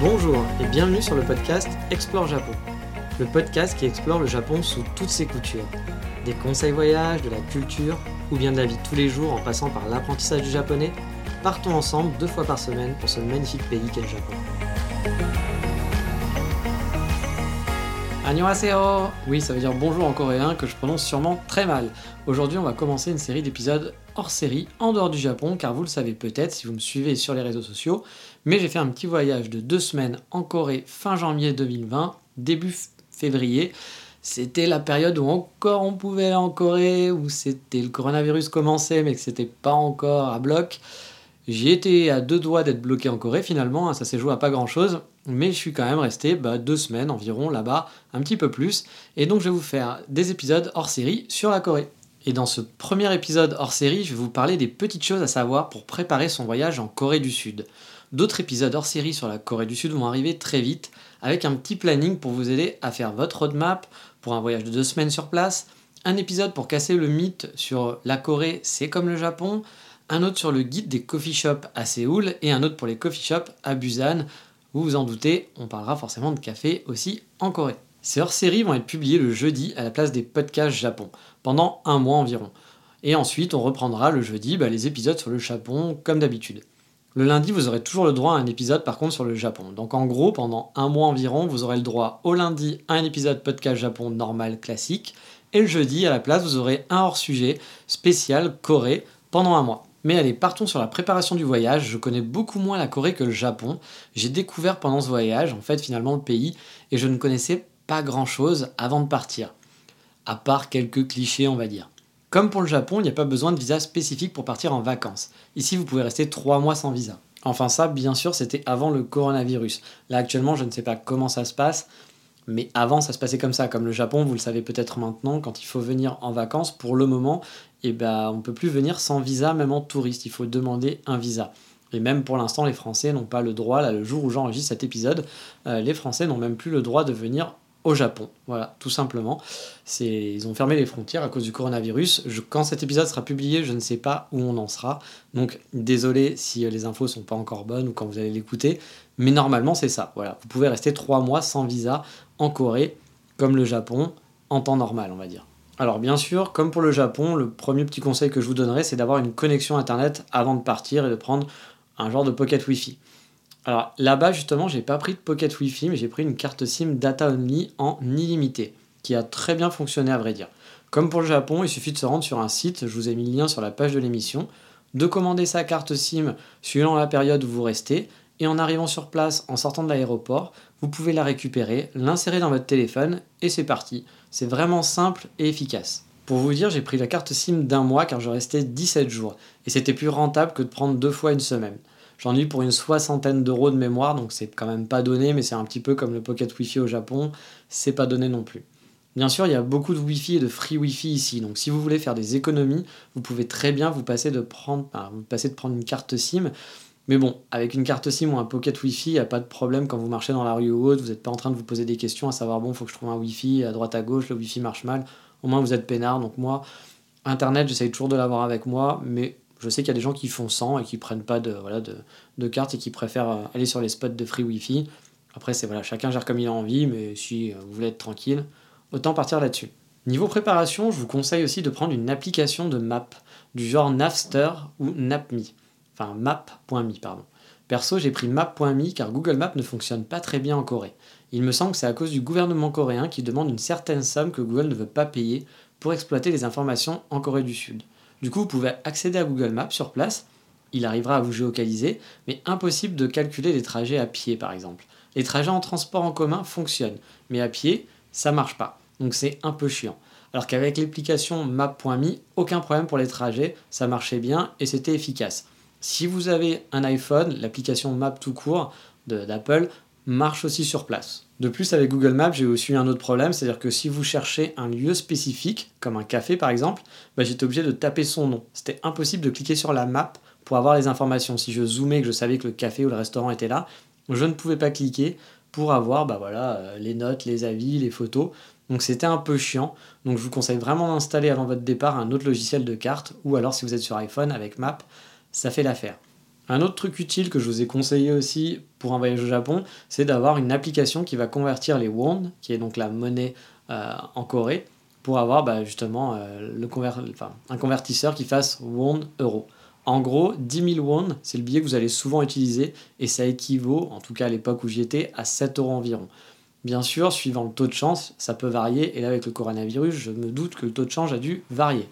Bonjour et bienvenue sur le podcast Explore Japon. Le podcast qui explore le Japon sous toutes ses coutures. Des conseils voyages, de la culture ou bien de la vie tous les jours en passant par l'apprentissage du japonais, partons ensemble deux fois par semaine pour ce magnifique pays qu'est le Japon. Annyeonghaseyo Oui, ça veut dire bonjour en coréen que je prononce sûrement très mal. Aujourd'hui, on va commencer une série d'épisodes hors série en dehors du Japon, car vous le savez peut-être si vous me suivez sur les réseaux sociaux, mais j'ai fait un petit voyage de deux semaines en Corée fin janvier 2020, début février. C'était la période où encore on pouvait aller en Corée, où c'était le coronavirus commençait, mais que c'était pas encore à bloc. J'y étais à deux doigts d'être bloqué en Corée finalement, hein, ça s'est joué à pas grand chose, mais je suis quand même resté bah, deux semaines environ là-bas, un petit peu plus, et donc je vais vous faire des épisodes hors série sur la Corée. Et dans ce premier épisode hors série, je vais vous parler des petites choses à savoir pour préparer son voyage en Corée du Sud. D'autres épisodes hors série sur la Corée du Sud vont arriver très vite, avec un petit planning pour vous aider à faire votre roadmap pour un voyage de deux semaines sur place, un épisode pour casser le mythe sur la Corée, c'est comme le Japon, un autre sur le guide des coffee shops à Séoul et un autre pour les coffee shops à Busan. Vous vous en doutez, on parlera forcément de café aussi en Corée. Ces hors-séries vont être publiés le jeudi à la place des podcasts Japon, pendant un mois environ. Et ensuite, on reprendra le jeudi bah, les épisodes sur le Japon comme d'habitude. Le lundi, vous aurez toujours le droit à un épisode par contre sur le Japon. Donc en gros, pendant un mois environ, vous aurez le droit au lundi à un épisode podcast Japon normal classique. Et le jeudi, à la place, vous aurez un hors-sujet spécial Corée pendant un mois. Mais allez, partons sur la préparation du voyage. Je connais beaucoup moins la Corée que le Japon. J'ai découvert pendant ce voyage, en fait, finalement, le pays, et je ne connaissais pas grand-chose avant de partir. À part quelques clichés, on va dire. Comme pour le Japon, il n'y a pas besoin de visa spécifique pour partir en vacances. Ici, vous pouvez rester 3 mois sans visa. Enfin ça, bien sûr, c'était avant le coronavirus. Là, actuellement, je ne sais pas comment ça se passe, mais avant, ça se passait comme ça. Comme le Japon, vous le savez peut-être maintenant, quand il faut venir en vacances, pour le moment, eh ben, on ne peut plus venir sans visa, même en touriste. Il faut demander un visa. Et même pour l'instant, les Français n'ont pas le droit, là, le jour où j'enregistre cet épisode, euh, les Français n'ont même plus le droit de venir au Japon. Voilà, tout simplement. Ils ont fermé les frontières à cause du coronavirus. Quand cet épisode sera publié, je ne sais pas où on en sera. Donc, désolé si euh, les infos sont pas encore bonnes ou quand vous allez l'écouter. Mais normalement, c'est ça. Vous pouvez rester trois mois sans visa en Corée, comme le Japon, en temps normal, on va dire. Alors bien sûr, comme pour le Japon, le premier petit conseil que je vous donnerai, c'est d'avoir une connexion Internet avant de partir et de prendre un genre de pocket Wi-Fi. Alors là-bas, justement, j'ai pas pris de pocket Wi-Fi, mais j'ai pris une carte SIM data only en illimité, qui a très bien fonctionné à vrai dire. Comme pour le Japon, il suffit de se rendre sur un site, je vous ai mis le lien sur la page de l'émission, de commander sa carte SIM suivant la période où vous restez, et en arrivant sur place, en sortant de l'aéroport, vous pouvez la récupérer, l'insérer dans votre téléphone, et c'est parti. C'est vraiment simple et efficace. Pour vous dire, j'ai pris la carte SIM d'un mois car je restais 17 jours, et c'était plus rentable que de prendre deux fois une semaine. J'en ai eu pour une soixantaine d'euros de mémoire, donc c'est quand même pas donné, mais c'est un petit peu comme le Pocket Wi-Fi au Japon, c'est pas donné non plus. Bien sûr, il y a beaucoup de Wi-Fi et de free Wi-Fi ici, donc si vous voulez faire des économies, vous pouvez très bien vous passer de prendre, vous passer de prendre une carte SIM. Mais bon, avec une carte SIM ou un Pocket Wi-Fi, il n'y a pas de problème quand vous marchez dans la rue ou autre, vous n'êtes pas en train de vous poser des questions à savoir, bon, faut que je trouve un Wi-Fi à droite à gauche, le Wi-Fi marche mal. Au moins, vous êtes peinard, donc moi, Internet, j'essaye toujours de l'avoir avec moi, mais je sais qu'il y a des gens qui font sans et qui prennent pas de, voilà, de, de carte et qui préfèrent euh, aller sur les spots de free Wi-Fi. Après, c'est voilà, chacun gère comme il a envie, mais si euh, vous voulez être tranquille, autant partir là-dessus. Niveau préparation, je vous conseille aussi de prendre une application de map du genre Napster ou Napme. Enfin, map.me, pardon. Perso, j'ai pris map.me car Google Maps ne fonctionne pas très bien en Corée. Il me semble que c'est à cause du gouvernement coréen qui demande une certaine somme que Google ne veut pas payer pour exploiter les informations en Corée du Sud. Du coup, vous pouvez accéder à Google Maps sur place, il arrivera à vous géocaliser, mais impossible de calculer les trajets à pied par exemple. Les trajets en transport en commun fonctionnent, mais à pied, ça marche pas. Donc c'est un peu chiant. Alors qu'avec l'application map.me, aucun problème pour les trajets, ça marchait bien et c'était efficace. Si vous avez un iPhone, l'application Map tout court d'Apple marche aussi sur place. De plus, avec Google Maps, j'ai aussi eu un autre problème, c'est-à-dire que si vous cherchez un lieu spécifique, comme un café par exemple, bah, j'étais obligé de taper son nom. C'était impossible de cliquer sur la map pour avoir les informations. Si je zoomais, que je savais que le café ou le restaurant était là, je ne pouvais pas cliquer pour avoir bah voilà, euh, les notes, les avis, les photos. Donc c'était un peu chiant. Donc je vous conseille vraiment d'installer avant votre départ un autre logiciel de carte ou alors si vous êtes sur iPhone avec Map, ça fait l'affaire. Un autre truc utile que je vous ai conseillé aussi pour un voyage au Japon, c'est d'avoir une application qui va convertir les won, qui est donc la monnaie euh, en Corée, pour avoir bah, justement euh, un convertisseur qui fasse won euro. En gros, 10 000 won, c'est le billet que vous allez souvent utiliser et ça équivaut, en tout cas à l'époque où j'y étais, à 7 euros environ. Bien sûr, suivant le taux de chance, ça peut varier et là avec le coronavirus, je me doute que le taux de change a dû varier.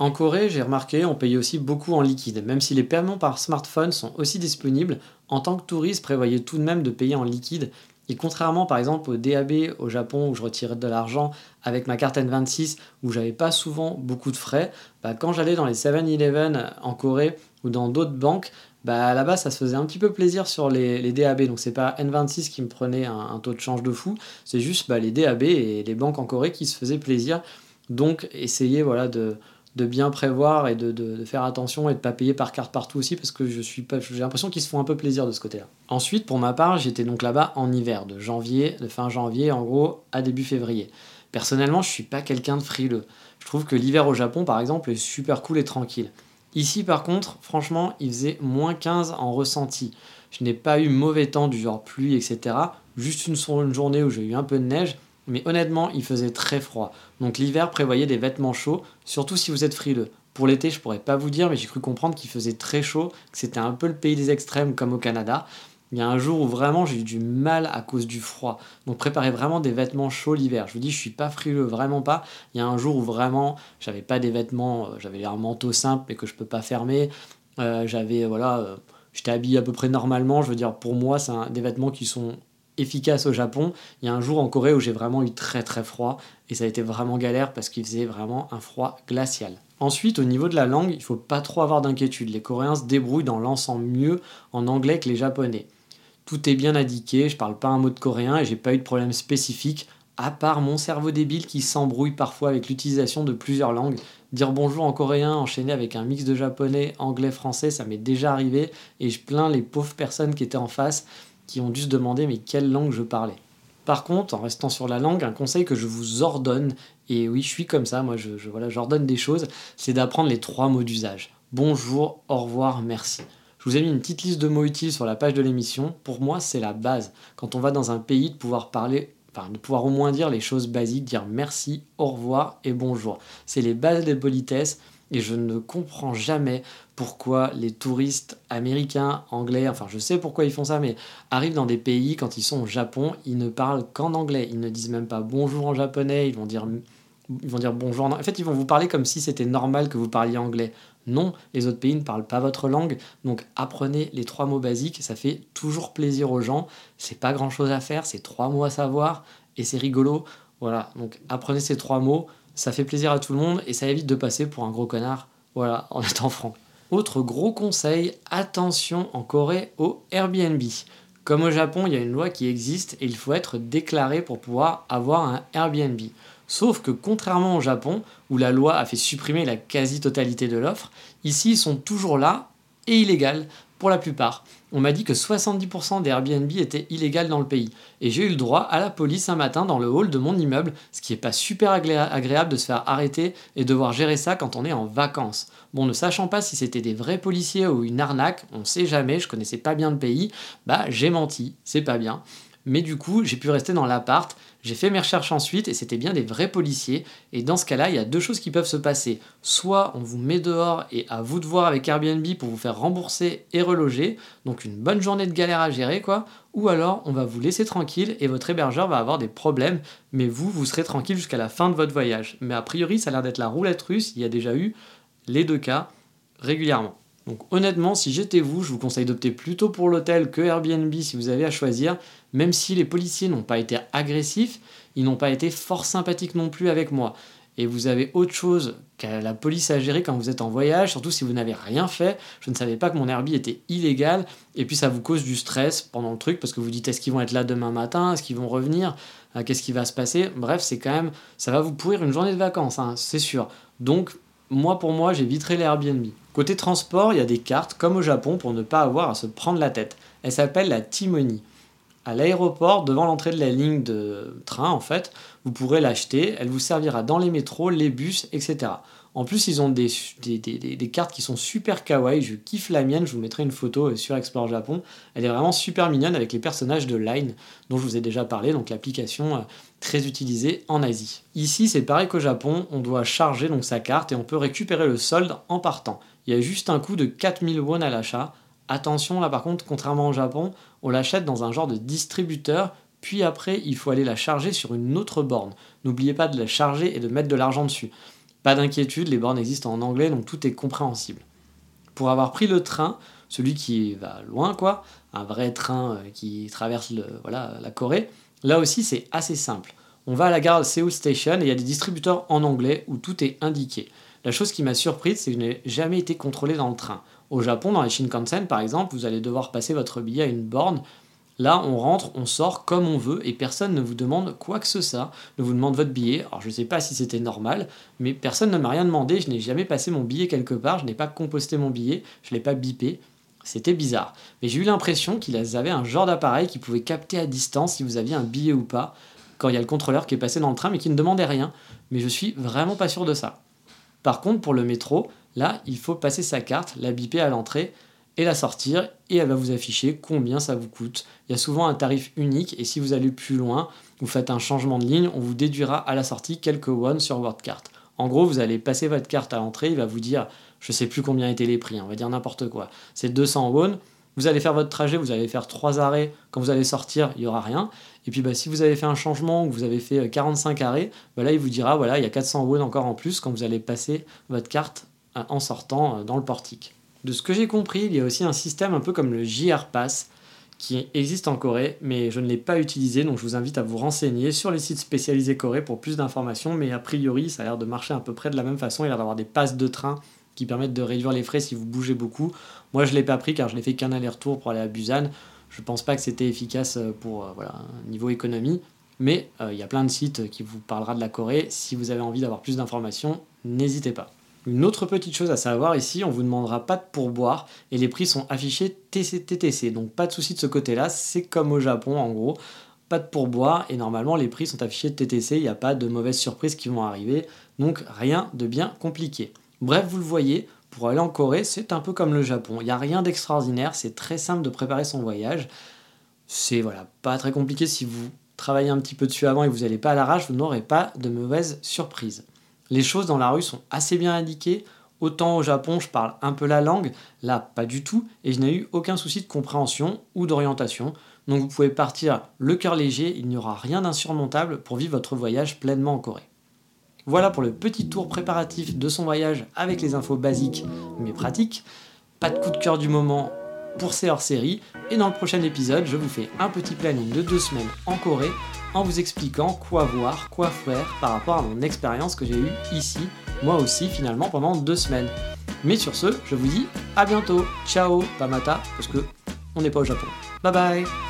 En Corée, j'ai remarqué, on payait aussi beaucoup en liquide. Même si les paiements par smartphone sont aussi disponibles, en tant que touriste, prévoyez tout de même de payer en liquide. Et contrairement par exemple au DAB au Japon où je retirais de l'argent avec ma carte N26 où j'avais pas souvent beaucoup de frais, bah, quand j'allais dans les 7-Eleven en Corée ou dans d'autres banques, bah, là-bas ça se faisait un petit peu plaisir sur les, DAB. Donc c'est pas N26 qui me prenait un, taux de change de fou, c'est juste bah, les DAB et les banques en Corée qui se faisaient plaisir. Donc essayez voilà, de, de bien prévoir et de, faire attention et de pas payer par carte partout aussi parce que je suis pas j'ai l'impression qu'ils se font un peu plaisir de ce côté-là. Ensuite, pour ma part, j'étais donc là-bas en hiver, de janvier, de fin janvier en gros à début février. Personnellement, je suis pas quelqu'un de frileux. Je trouve que l'hiver au Japon, par exemple, est super cool et tranquille. Ici, par contre, franchement, il faisait moins 15 en ressenti. Je n'ai pas eu mauvais temps du genre pluie, etc. Juste une, une journée où j'ai eu un peu de neige, mais honnêtement, il faisait très froid. Donc l'hiver prévoyait des vêtements chauds, surtout si vous êtes frileux. Pour l'été, je pourrais pas vous dire, mais j'ai cru comprendre qu'il faisait très chaud, que c'était un peu le pays des extrêmes comme au Canada. Il y a un jour où vraiment j'ai eu du mal à cause du froid. Donc préparez vraiment des vêtements chauds l'hiver. Je vous dis, je suis pas frileux, vraiment pas. Il y a un jour où vraiment j'avais pas des vêtements, euh, j'avais un manteau simple mais que je peux pas fermer. Euh, j'avais voilà, euh, j'étais habillé à peu près normalement. Je veux dire, pour moi, c'est des vêtements qui sont efficace au Japon. Il y a un jour en Corée où j'ai vraiment eu très très froid et ça a été vraiment galère parce qu'il faisait vraiment un froid glacial. Ensuite, au niveau de la langue, il faut pas trop avoir d'inquiétude. Les Coréens se débrouillent dans l'ensemble mieux en anglais que les Japonais. Tout est bien indiqué, je parle pas un mot de coréen et j'ai pas eu de problème spécifique, à part mon cerveau débile qui s'embrouille parfois avec l'utilisation de plusieurs langues. Dire bonjour en coréen enchaîné avec un mix de japonais, anglais, français, ça m'est déjà arrivé et je plains les pauvres personnes qui étaient en face qui ont dû se demander mais quelle langue je parlais. Par contre, en restant sur la langue, un conseil que je vous ordonne, et oui, je suis comme ça, moi je, voilà, j'ordonne des choses, c'est d'apprendre les trois mots d'usage. Bonjour, au revoir, merci. Je vous ai mis une petite liste de mots utiles sur la page de l'émission. Pour moi, c'est la base. Quand on va dans un pays, de pouvoir parler, enfin, de pouvoir au moins dire les choses basiques, dire merci, au revoir et bonjour. C'est les bases des politesses et je ne comprends jamais pourquoi les touristes américains, anglais, enfin je sais pourquoi ils font ça, mais arrivent dans des pays, quand ils sont au Japon, ils ne parlent qu'en anglais. Ils ne disent même pas bonjour en japonais, ils vont dire, ils vont dire bonjour en... fait, ils vont vous parler comme si c'était normal que vous parliez anglais. Non, les autres pays ne parlent pas votre langue, donc apprenez les trois mots basiques, ça fait toujours plaisir aux gens. C'est pas grand chose à faire, c'est trois mots à savoir, et c'est rigolo. Voilà, donc apprenez ces trois mots ça fait plaisir à tout le monde et ça évite de passer pour un gros connard, voilà, en étant franc. Autre gros conseil, attention en Corée au Airbnb. Comme au Japon, il y a une loi qui existe et il faut être déclaré pour pouvoir avoir un Airbnb. Sauf que contrairement au Japon, où la loi a fait supprimer la quasi-totalité de l'offre, ici ils sont toujours là et illégales pour la plupart on m'a dit que 70% des Airbnb étaient illégales dans le pays. Et j'ai eu le droit à la police un matin dans le hall de mon immeuble, ce qui n'est pas super agréable de se faire arrêter et devoir gérer ça quand on est en vacances. Bon, ne sachant pas si c'était des vrais policiers ou une arnaque, on sait jamais, je connaissais pas bien le pays, bah j'ai menti, c'est pas bien. Mais du coup, j'ai pu rester dans l'appart j'ai fait mes recherches ensuite et c'était bien des vrais policiers. Et dans ce cas-là, il y a deux choses qui peuvent se passer. Soit on vous met dehors et à vous de voir avec Airbnb pour vous faire rembourser et reloger. Donc une bonne journée de galère à gérer, quoi. Ou alors on va vous laisser tranquille et votre hébergeur va avoir des problèmes. Mais vous, vous serez tranquille jusqu'à la fin de votre voyage. Mais a priori, ça a l'air d'être la roulette russe. Il y a déjà eu les deux cas régulièrement. Donc honnêtement, si j'étais vous, je vous conseille d'opter plutôt pour l'hôtel que Airbnb si vous avez à choisir, même si les policiers n'ont pas été agressifs, ils n'ont pas été fort sympathiques non plus avec moi. et vous avez autre chose que la police à gérer quand vous êtes en voyage, surtout si vous n'avez rien fait. Je ne savais pas que mon Airbnb était illégal, et puis ça vous cause du stress pendant le truc parce que vous dites est-ce qu'ils vont être là demain matin, est-ce qu'ils vont revenir, euh, qu'est-ce qui va se passer? Bref, c'est quand même, ça va vous pourrir une journée de vacances, hein, c'est sûr. Donc, moi pour moi, j'éviterai les Airbnb. Côté transport, il y a des cartes comme au Japon pour ne pas avoir à se prendre la tête. Elle s'appelle la Timoni à l'aéroport, devant l'entrée de la ligne de train, en fait, vous pourrez l'acheter. Elle vous servira dans les métros, les bus, etc. En plus, ils ont des, cartes qui sont super kawaii. Je kiffe la mienne. Je vous mettrai une photo sur Explore Japon. Elle est vraiment super mignonne avec les personnages de Line, dont je vous ai déjà parlé, donc l'application euh, très utilisée en Asie. Ici, c'est pareil qu'au Japon. On doit charger donc sa carte et on peut récupérer le solde en partant. Il y a juste un coût de 4000 won à l'achat. Attention, là par contre, contrairement au Japon, on l'achète dans un genre de distributeur, puis après, il faut aller la charger sur une autre borne. N'oubliez pas de la charger et de mettre de l'argent dessus. Pas d'inquiétude, les bornes existent en anglais, donc tout est compréhensible. Pour avoir pris le train, celui qui va loin, quoi, un vrai train euh, qui traverse voilà, la Corée, là aussi c'est assez simple. On va à la gare Seoul Station et il y a des distributeurs en anglais où tout est indiqué. La chose qui m'a surprise, c'est que je n'ai jamais été contrôlé dans le train. Au Japon, dans les Shinkansen par exemple, vous allez devoir passer votre billet à une borne. Là, on rentre, on sort comme on veut et personne ne vous demande quoi que ce soit, ne vous demande votre billet. Alors je ne sais pas si c'était normal, mais personne ne m'a rien demandé. Je n'ai jamais passé mon billet quelque part, je n'ai pas composté mon billet, je ne l'ai pas bipé. C'était bizarre. Mais j'ai eu l'impression qu'ils avaient un genre d'appareil qui pouvait capter à distance si vous aviez un billet ou pas, quand il y a le contrôleur qui est passé dans le train mais qui ne demandait rien. Mais je suis vraiment pas sûr de ça. Par contre, pour le métro, Là, il faut passer sa carte, la biper à l'entrée et la sortir et elle va vous afficher combien ça vous coûte. Il y a souvent un tarif unique et si vous allez plus loin, vous faites un changement de ligne, on vous déduira à la sortie quelques won sur votre carte. En gros, vous allez passer votre carte à l'entrée, il va vous dire, je sais plus combien étaient les prix, on va dire n'importe quoi. C'est 200 won. Vous allez faire votre trajet, vous allez faire trois arrêts. Quand vous allez sortir, il y aura rien. Et puis bah, si vous avez fait un changement ou vous avez fait 45 arrêts, bah, là il vous dira voilà il y a 400 won encore en plus quand vous allez passer votre carte en sortant euh, dans le portique. De ce que j'ai compris, il y a aussi un système un peu comme le JR Pass qui existe en Corée, mais je ne l'ai pas utilisé, donc je vous invite à vous renseigner sur les sites spécialisés Corée pour plus d'informations, mais a priori ça a l'air de marcher à peu près de la même façon, il a l'air d'avoir des passes de train qui permettent de réduire les frais si vous bougez beaucoup. Moi je ne l'ai pas pris car je n'ai fait qu'un aller-retour pour aller à Busan, je ne pense pas que c'était efficace euh, pour euh, voilà, niveau économie, mais il y a plein de sites qui vous parlera de la Corée, si vous avez envie d'avoir plus d'informations, n'hésitez pas. Une autre petite chose à savoir ici, on vous demandera pas de pourboire et les prix sont affichés TTC, donc pas de souci de ce côté-là, c'est comme au Japon en gros, pas de pourboire et normalement les prix sont affichés TTC, il n'y a pas de mauvaises surprises qui vont arriver, donc rien de bien compliqué. Bref, vous le voyez, pour aller en Corée, c'est un peu comme le Japon, il n'y a rien d'extraordinaire, c'est très simple de préparer son voyage, c'est voilà, pas très compliqué. Si vous travaillez un petit peu dessus avant et vous n'allez pas à l'arrache, vous n'aurez pas de mauvaises surprises. Les choses dans la rue sont assez bien indiquées. Autant au Japon, je parle un peu la langue, là pas du tout, et je n'ai eu aucun souci de compréhension ou d'orientation. Donc vous pouvez partir le cœur léger, il n'y aura rien d'insurmontable pour vivre votre voyage pleinement en Corée. Voilà pour le petit tour préparatif de son voyage avec les infos basiques mais pratiques. Pas de coup de cœur du moment pour ces hors-séries. Et dans le prochain épisode, je vous fais un petit planning de deux semaines en Corée en vous expliquant quoi voir, quoi faire par rapport à mon expérience que j'ai eue ici, moi aussi finalement pendant deux semaines. Mais sur ce, je vous dis à bientôt. Ciao, Tamata, parce que on n'est pas au Japon. Bye bye